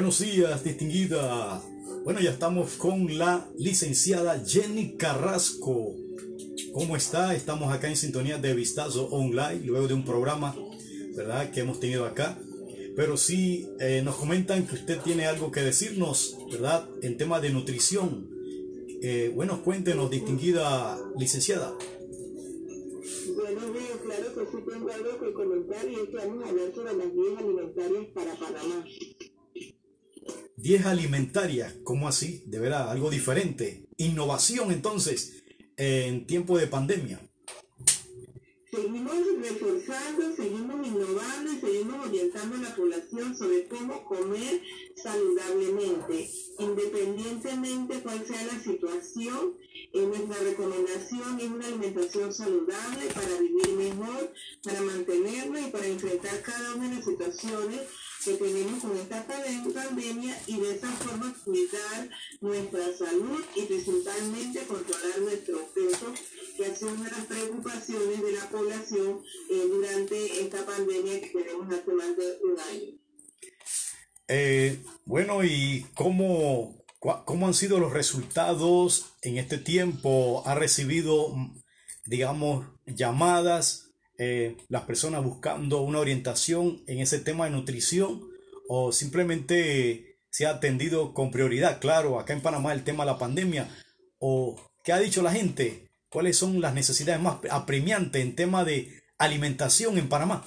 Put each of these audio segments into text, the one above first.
Buenos días, distinguida. Bueno, ya estamos con la licenciada Jenny Carrasco. ¿Cómo está? Estamos acá en sintonía de Vistazo Online, luego de un programa, ¿verdad?, que hemos tenido acá. Pero sí eh, nos comentan que usted tiene algo que decirnos, ¿verdad?, en tema de nutrición. Eh, bueno, cuéntenos, distinguida licenciada. Buenos días, claro que sí tengo algo que comentar y es que vamos a hablar sobre las guías alimentarias para Panamá. 10 alimentarias, ¿cómo así? De verdad, algo diferente. Innovación entonces en tiempo de pandemia. Seguimos reforzando, seguimos innovando y seguimos orientando a la población sobre cómo comer saludablemente, independientemente cuál sea la situación. En nuestra recomendación es una alimentación saludable para vivir mejor, para mantenernos y para enfrentar cada una de las situaciones que tenemos con esta pandemia y de esa forma cuidar nuestra salud y principalmente controlar nuestro peso, que ha sido una de las preocupaciones de la población eh, durante esta pandemia que tenemos hace más de un año. Eh, bueno, ¿y cómo, cómo han sido los resultados en este tiempo? ¿Ha recibido, digamos, llamadas? Eh, las personas buscando una orientación en ese tema de nutrición o simplemente se ha atendido con prioridad, claro, acá en Panamá el tema de la pandemia o qué ha dicho la gente, cuáles son las necesidades más apremiantes en tema de alimentación en Panamá.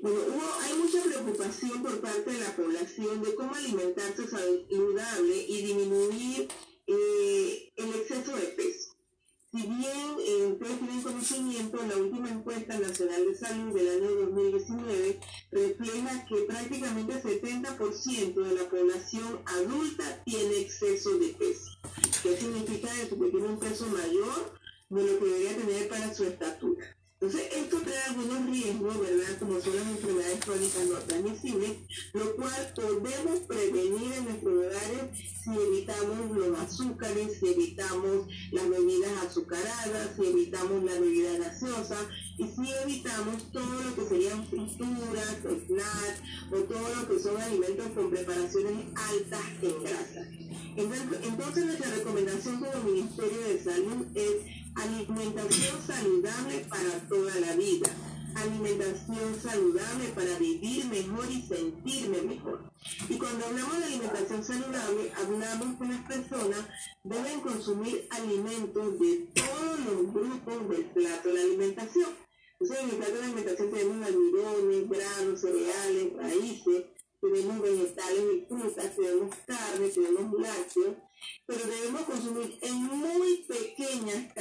Bueno, hay mucha preocupación por parte de la población de cómo alimentarse saludable y disminuir eh, el exceso de peso. Si bien eh, ustedes tienen conocimiento, la última encuesta nacional de salud del año 2019 refleja que prácticamente el 70% de la población adulta tiene exceso de peso. ¿Qué significa eso? Que tiene un peso mayor de lo que debería tener para su estatura. Entonces, esto trae algunos riesgos, ¿verdad? Como son las enfermedades crónicas no transmisibles, lo cual podemos prevenir en nuestros hogares si evitamos los azúcares, si evitamos las bebidas azucaradas, si evitamos la bebida gaseosa y si evitamos todo lo que serían frituras, snacks o todo lo que son alimentos con preparaciones altas en grasa. Entonces, nuestra recomendación como Ministerio de Salud es Alimentación saludable para toda la vida. Alimentación saludable para vivir mejor y sentirme mejor. Y cuando hablamos de alimentación saludable, hablamos que las personas deben consumir alimentos de todos los grupos del plato de la alimentación. Entonces, en el plato de la alimentación tenemos almidones, granos, cereales, raíces, tenemos vegetales y frutas, tenemos carne, tenemos lácteos pero debemos consumir en muy pequeñas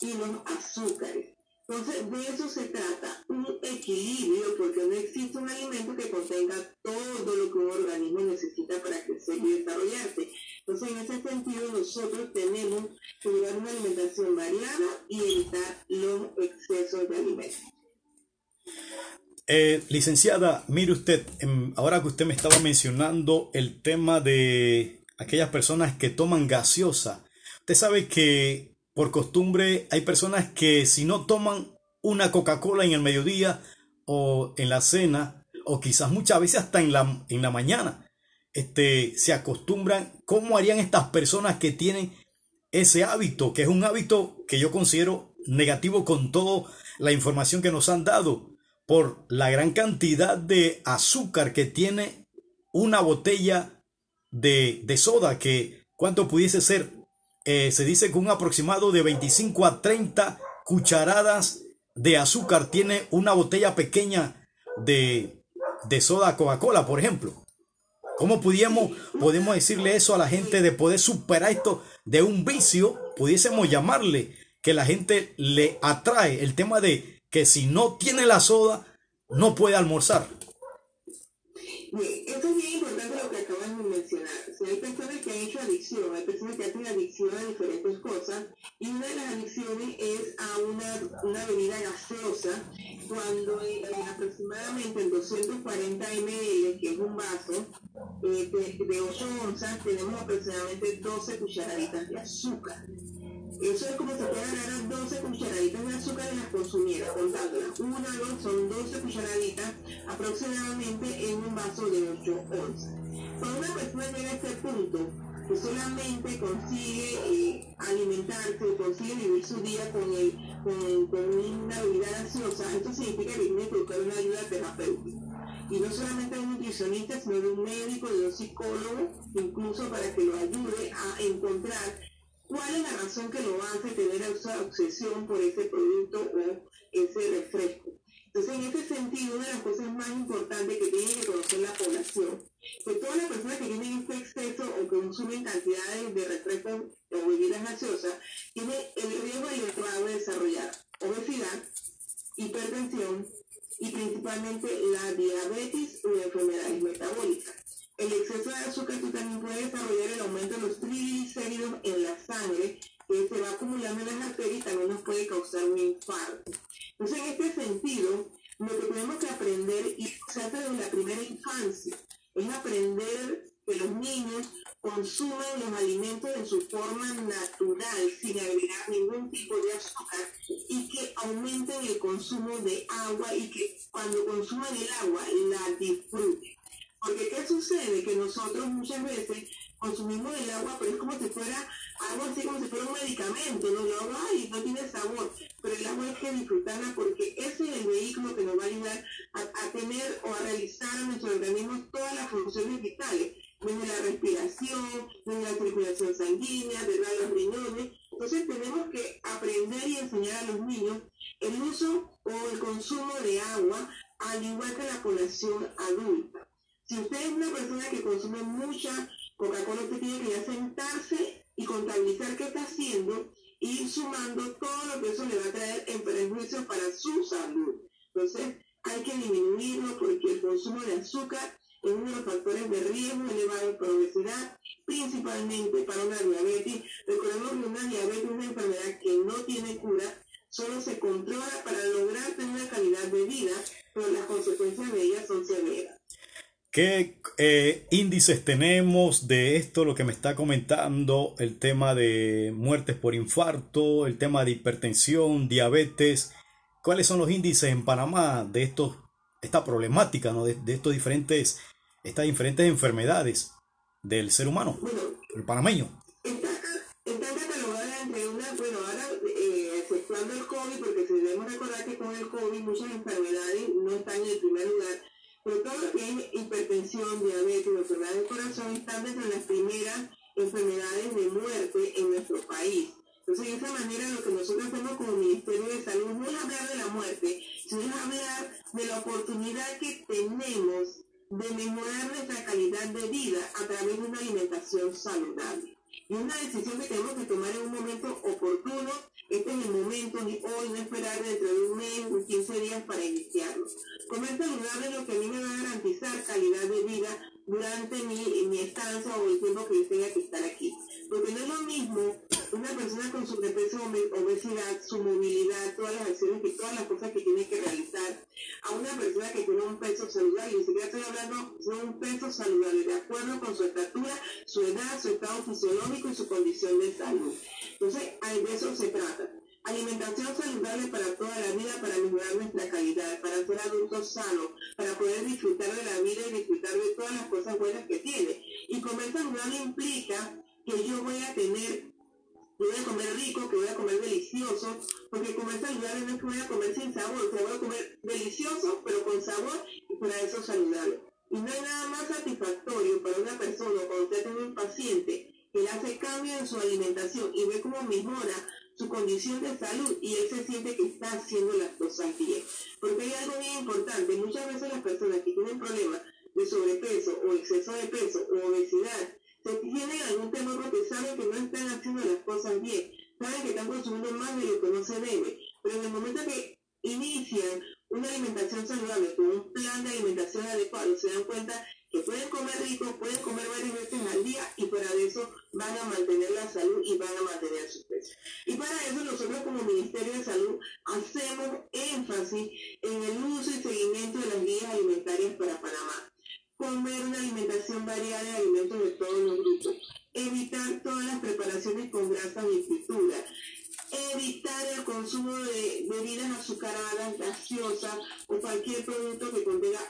y los azúcares. Entonces, de eso se trata, un equilibrio, porque no existe un alimento que contenga todo lo que un organismo necesita para crecer y desarrollarse. Entonces, en ese sentido, nosotros tenemos que llevar una alimentación variada y evitar los excesos de alimentos. Eh, licenciada, mire usted, em, ahora que usted me estaba mencionando el tema de aquellas personas que toman gaseosa, usted sabe que por costumbre hay personas que si no toman una Coca-Cola en el mediodía o en la cena, o quizás muchas veces hasta en la, en la mañana, este, se acostumbran, ¿cómo harían estas personas que tienen ese hábito, que es un hábito que yo considero negativo con toda la información que nos han dado? por la gran cantidad de azúcar que tiene una botella de, soda, que cuánto pudiese ser, eh, se dice que un aproximado de 25 a 30 cucharadas de azúcar tiene una botella pequeña de, de soda Coca-Cola, por ejemplo. ¿Cómo pudiéramos, podemos decirle eso a la gente de poder superar esto de un vicio? Pudiésemos llamarle que la gente le atrae el tema de que si no tiene la soda, no puede almorzar. Esto es bien importante lo que acabas de mencionar. Si hay personas que han hecho adicción, hay personas que hacen adicción a diferentes cosas, y una de las adicciones es a una, una bebida gaseosa, cuando aproximadamente en 240 ml, que es un vaso, eh, de 8 onzas, tenemos aproximadamente 12 cucharaditas de azúcar. Eso es como si fuera agarrar 12 cucharaditas de azúcar y las consumiera, contándolas. Una, dos, son 12 cucharaditas aproximadamente en un vaso de 8 onzas. Cuando una persona llega a este punto, que solamente consigue eh, alimentarse, consigue vivir su día con, con una bebida gaseosa, esto significa que tiene que buscar una ayuda terapéutica. Y no solamente de un nutricionista, sino de un médico, de un psicólogo, incluso para que lo ayude a encontrar cuál es la razón que lo hace tener esa obsesión por ese producto o ese refresco. Entonces, en ese sentido, una de las cosas más sin agregar ningún tipo de azúcar, y que aumenten el consumo de agua y que cuando consuman el agua la disfruten. Porque ¿qué sucede? Que nosotros muchas veces consumimos el agua, pero es como si fuera algo así, como si fuera un medicamento, ¿no? El agua ay, no tiene sabor, pero el agua hay que disfrutarla porque ese es el vehículo que nos va a ayudar a, tener o a realizar en nuestro organismo todas las funciones vitales, desde la respiración, desde la circulación sanguínea, desde los riñones. Entonces tenemos que aprender y enseñar a los niños el uso o el consumo de agua, al igual que la población adulta. Si usted es una persona que consume mucha Coca-Cola, usted tiene que ya sentarse y contabilizar qué está haciendo y ir sumando todo lo que eso le va a traer en perjuicio para su salud. Entonces, hay que disminuirlo porque el consumo de azúcar es uno de los factores de riesgo elevado para obesidad, principalmente para una diabetes. Recordemos que una diabetes es una enfermedad que no tiene cura, solo se controla para lograr tener una calidad de vida, pero las consecuencias de ella son severas. ¿Qué eh, índices tenemos de esto, lo que me está comentando, el tema de muertes por infarto, el tema de hipertensión, diabetes? ¿Cuáles son los índices en Panamá de estos, esta problemática, ¿no? de, estos diferentes, estas diferentes enfermedades del ser humano, el panameño? Están catalogadas entre una, bueno, ahora eh, el COVID, porque si debemos recordar que con el COVID muchas enfermedades no están en el primer lugar pero todo lo que es hipertensión, diabetes, enfermedad del corazón están dentro de las primeras enfermedades de muerte en nuestro país. Entonces, de esa manera, lo que nosotros hacemos como Ministerio de Salud no es hablar de la muerte, sino es hablar de la oportunidad que tenemos de mejorar nuestra calidad de vida a través de una alimentación saludable. Y una decisión que tenemos que tomar en un momento oportuno, este es el momento, ni hoy, no esperar dentro de un mes o 15 días para iniciarlo. Comer saludable es lo que a mí me va a garantizar calidad de vida durante mi, mi estancia o el tiempo que yo tenga que estar aquí. Porque no es lo mismo una persona con sobrepeso, obesidad, su movilidad, todas las acciones y todas las cosas que tiene que realizar, a una persona que tiene un peso saludable. Ni siquiera estoy hablando de un peso saludable, de acuerdo con su estatura, su edad, su estado fisiológico y su condición de salud. Entonces, de eso se trata. Alimentación saludable para toda la vida, para mejorar nuestra calidad, para ser adultos sanos, para poder disfrutar de la vida y disfrutar de todas las cosas buenas que tiene. Y comer saludable implica que yo voy a tener, voy a comer rico, que voy a comer delicioso, porque comer saludable no es que voy a comer sin sabor, que voy a comer delicioso, pero con sabor y para eso saludable. Y no hay nada más satisfactorio para una persona cuando usted tiene un paciente que le hace cambio en su alimentación y ve cómo mejora su condición de salud y él se siente que está haciendo las cosas bien. Porque hay algo bien importante, muchas veces las personas que tienen problemas de sobrepeso o exceso de peso o obesidad, consumiendo más de lo que no se debe, pero en el momento que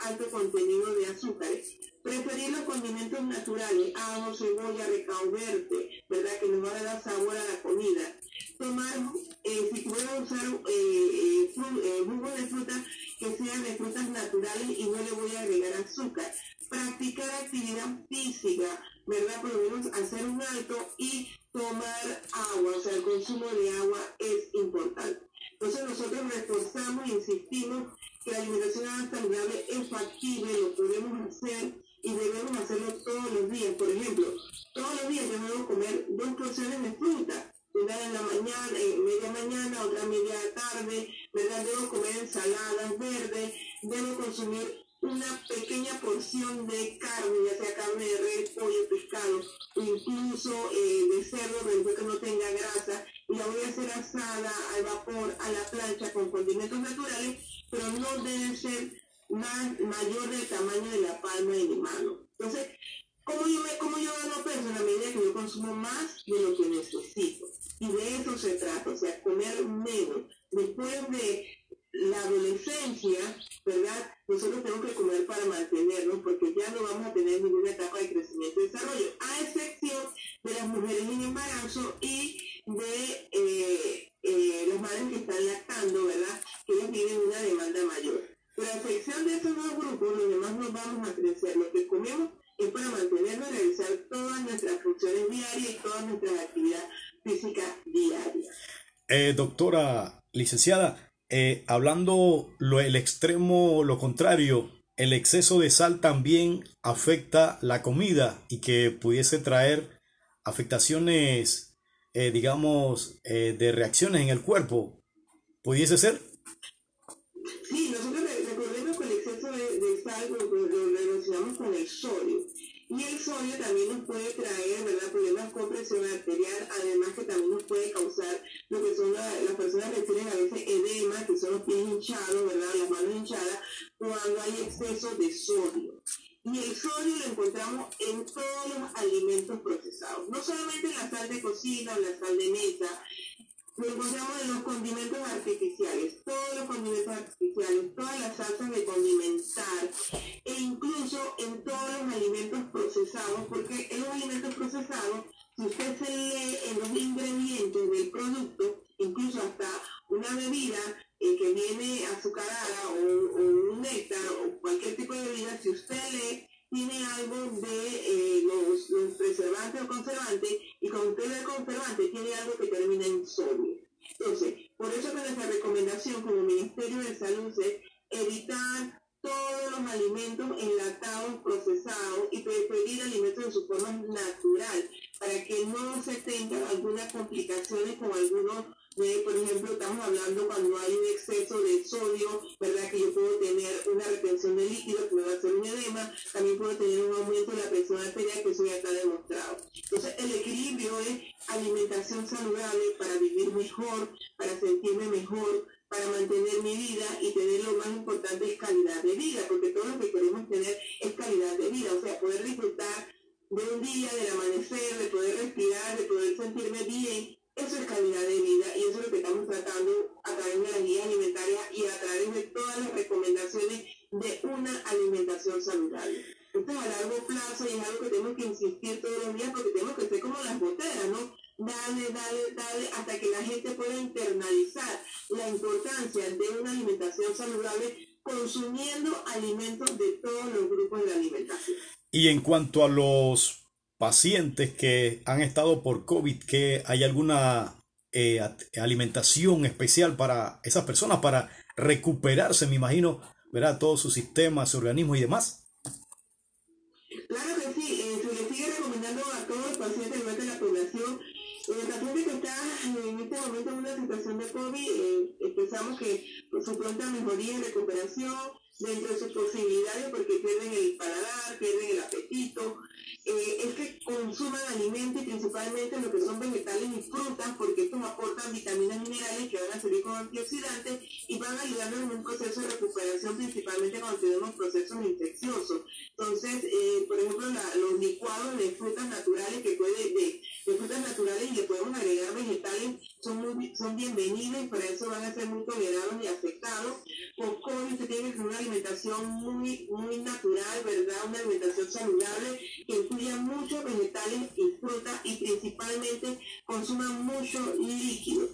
alto contenido de azúcares. Preferir los condimentos naturales, ajo, cebolla, recao verde, ¿verdad? Que nos van a dar sabor a la comida. Tomar, eh, si puedo usar eh, eh, jugo de fruta, que sean de frutas naturales y no le voy a agregar azúcar. Practicar actividad física, ¿verdad? Por lo menos hacer un alto y tomar agua, o sea, el consumo de agua es importante. Entonces nosotros reforzamos e insistimos que la alimentación saludable es factible, lo podemos hacer y debemos hacerlo todos los días. Por ejemplo, todos los días debemos comer dos porciones de fruta, una en la mañana, en media mañana, otra media tarde, ¿verdad? Debo comer ensaladas verdes, debo consumir una pequeña porción de carne, ya sea carne de res, pollo, pescado, incluso eh, de cerdo, pero que no tenga grasa, la voy a hacer asada al vapor, a la plancha, con condimentos naturales, pero no debe ser más, mayor del tamaño de la palma de mi mano. Entonces, ¿cómo yo, me, cómo yo gano peso? En la medida que yo consumo más de lo que necesito. Y de eso se trata, o sea, comer menos. Después de la adolescencia, ¿verdad? Nosotros tenemos que comer para mantenernos doctora licenciada, eh, hablando lo, el extremo, lo contrario, el exceso de sal también afecta la comida y que pudiese traer afectaciones, eh, digamos, eh, de reacciones en el cuerpo. ¿Pudiese ser? Sí, nosotros recordemos que el exceso de, de sal lo, relacionamos con el sodio. Y el sodio también nos puede traer ¿verdad? problemas con presión arterial, además que también nos puede causar lo que son la, las personas que tienen a veces edema, que son los pies hinchados, ¿verdad? las manos hinchadas, cuando hay exceso de sodio. Y el sodio lo encontramos en todos los alimentos procesados, no solamente en la sal de cocina o la sal de mesa, lo encontramos en los condimentos artificiales, todos los condimentos artificiales, todas las salsas de condimentar no se tengan algunas complicaciones con algunos por ejemplo, estamos hablando cuando hay un exceso de sodio, ¿verdad? Que yo puedo tener una retención de líquido que me va a hacer un edema, también puedo tener un aumento de la presión arterial, que eso ya está demostrado. Entonces, el equilibrio es alimentación saludable para vivir mejor, para sentirme mejor, para mantener mi vida y tener lo más importante es calidad de vida, porque todo lo que queremos tener de un día, del amanecer, de poder respirar, de poder sentirme bien eso es calidad de vida y eso es lo que estamos tratando a través de la guía alimentaria y a través de todas las recomendaciones de una alimentación saludable. Esto es a largo plazo y es algo que tenemos que insistir todos los días porque tenemos que ser como las boteras, ¿no? Dale, dale, dale, hasta que la gente pueda internalizar de una alimentación saludable consumiendo alimentos de todos los grupos de la alimentación. Y en cuanto a los pacientes que han estado por COVID, que hay alguna eh, alimentación especial para esas personas para recuperarse, me imagino, ¿verdad? Todo su sistema, su organismo y demás. Claro que sí, eh, se le sigue recomendando a todos los pacientes de la población. El paciente que está en este momento en una situación de COVID, eh, pensamos que su pronta mejoría y recuperación dentro de sus posibilidades porque pierden el paladar, pierden el apetito, eh, es que consuman alimentos y principalmente lo que son vegetales y frutas porque estos aportan vitaminas minerales que van a servir como antioxidantes y van a ayudarnos en un proceso de recuperación principalmente cuando tenemos procesos infecciosos. Entonces, eh, por ejemplo, los licuados de frutas naturales que puede, de, de, frutas naturales y le podemos agregar vegetales son, muy, son bienvenidos y por eso van a ser muy tolerados y aceptados. Por COVID se tiene que una alimentación muy, muy alimentación saludable que incluya muchos vegetales y frutas y principalmente consuma mucho líquido.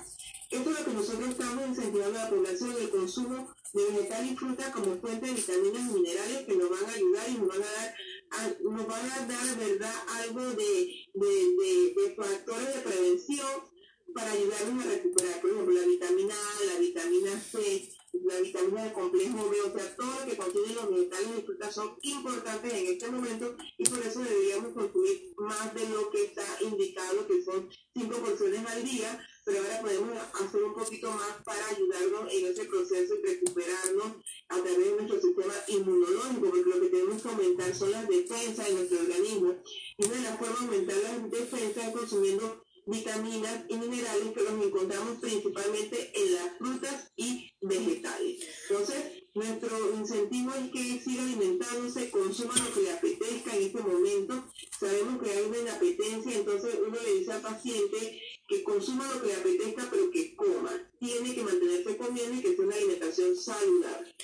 Esto es lo que nosotros estamos incentivando a la población, el consumo de vegetal y fruta como fuente de vitaminas y minerales que nos van a ayudar y nos van a dar, nos van a dar ¿verdad? algo de, de, de factores de prevención para ayudarnos a recuperar, por ejemplo, la vitamina A, la vitamina C, la vitamina del complejo B, o sea, todo lo que contiene los vegetales y frutas son importantes en este momento y por eso deberíamos consumir más de lo que está indicado, que son cinco porciones al día, pero ahora podemos hacer un poquito más para ayudarnos en ese proceso y recuperarnos a través de nuestro sistema inmunológico, porque lo que tenemos que aumentar son las defensas de nuestro organismo. Y una de las formas de aumentar las defensas es consumiendo vitaminas y minerales que los encontramos principalmente en las frutas y vegetales. Entonces, nuestro incentivo es que siga alimentándose, consuma lo que le apetezca en este momento. Sabemos que hay una inapetencia, entonces uno le dice al paciente que consuma lo que le apetezca, pero que coma. Tiene que mantenerse comiendo y que sea una alimentación saludable.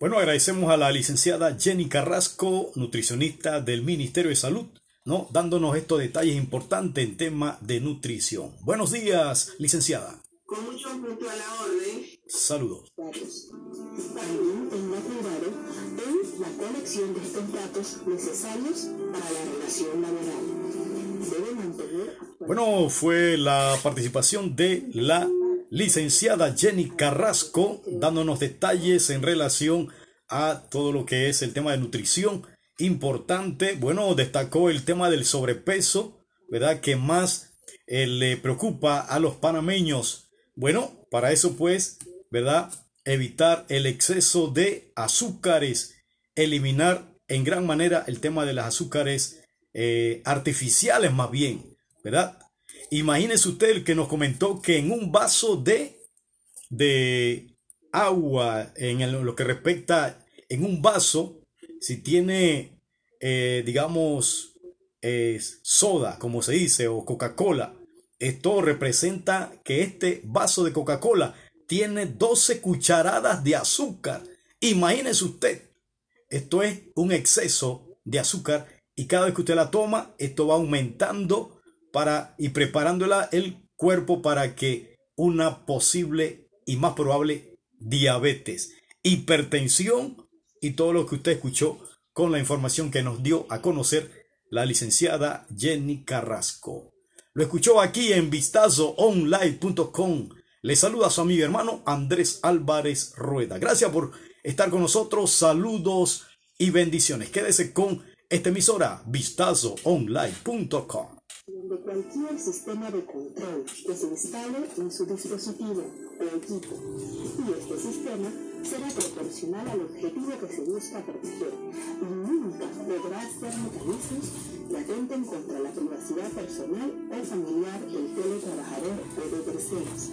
Bueno, agradecemos a la licenciada Jenny Carrasco, nutricionista del Ministerio de Salud, ¿no? dándonos estos detalles importantes en tema de nutrición. Buenos días, licenciada. Con mucho gusto a la orden. Saludos. La colección de estos datos necesarios para la relación laboral. Bueno, fue la participación de la licenciada Jenny Carrasco dándonos detalles en relación a todo lo que es el tema de nutrición importante. Bueno, destacó el tema del sobrepeso, ¿verdad? Que más eh, le preocupa a los panameños. Bueno, para eso pues, ¿verdad? Evitar el exceso de azúcares, eliminar en gran manera el tema de las azúcares eh, artificiales más bien, ¿verdad? Imagínese usted el que nos comentó que en un vaso de, de agua, en lo que respecta en un vaso, si tiene, eh, digamos, soda, como se dice, o Coca-Cola, esto representa que este vaso de Coca-Cola tiene 12 cucharadas de azúcar. Imagínese usted, esto es un exceso de azúcar y cada vez que usted la toma, esto va aumentando para y preparándola el cuerpo para que una posible y más probable diabetes, hipertensión y todo lo que usted escuchó con la información que nos dio a conocer la licenciada Jenny Carrasco. Lo escuchó aquí en vistazoonline.com. Le saluda a su amigo hermano Andrés Álvarez Rueda. Gracias por estar con nosotros. Saludos y bendiciones. Quédese con esta emisora vistazoonline.com de cualquier sistema de control que se instale en su dispositivo o equipo. Y este sistema será proporcional al objetivo que se busca proteger y nunca podrá ser mecanismos que atenten contra la privacidad personal o familiar del teletrabajador o de terceros.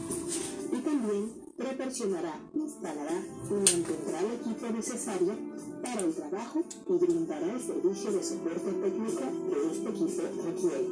Y también proporcionará, instalará y mantendrá el equipo necesario para el trabajo y brindará el servicio de soporte técnico que este equipo requiere.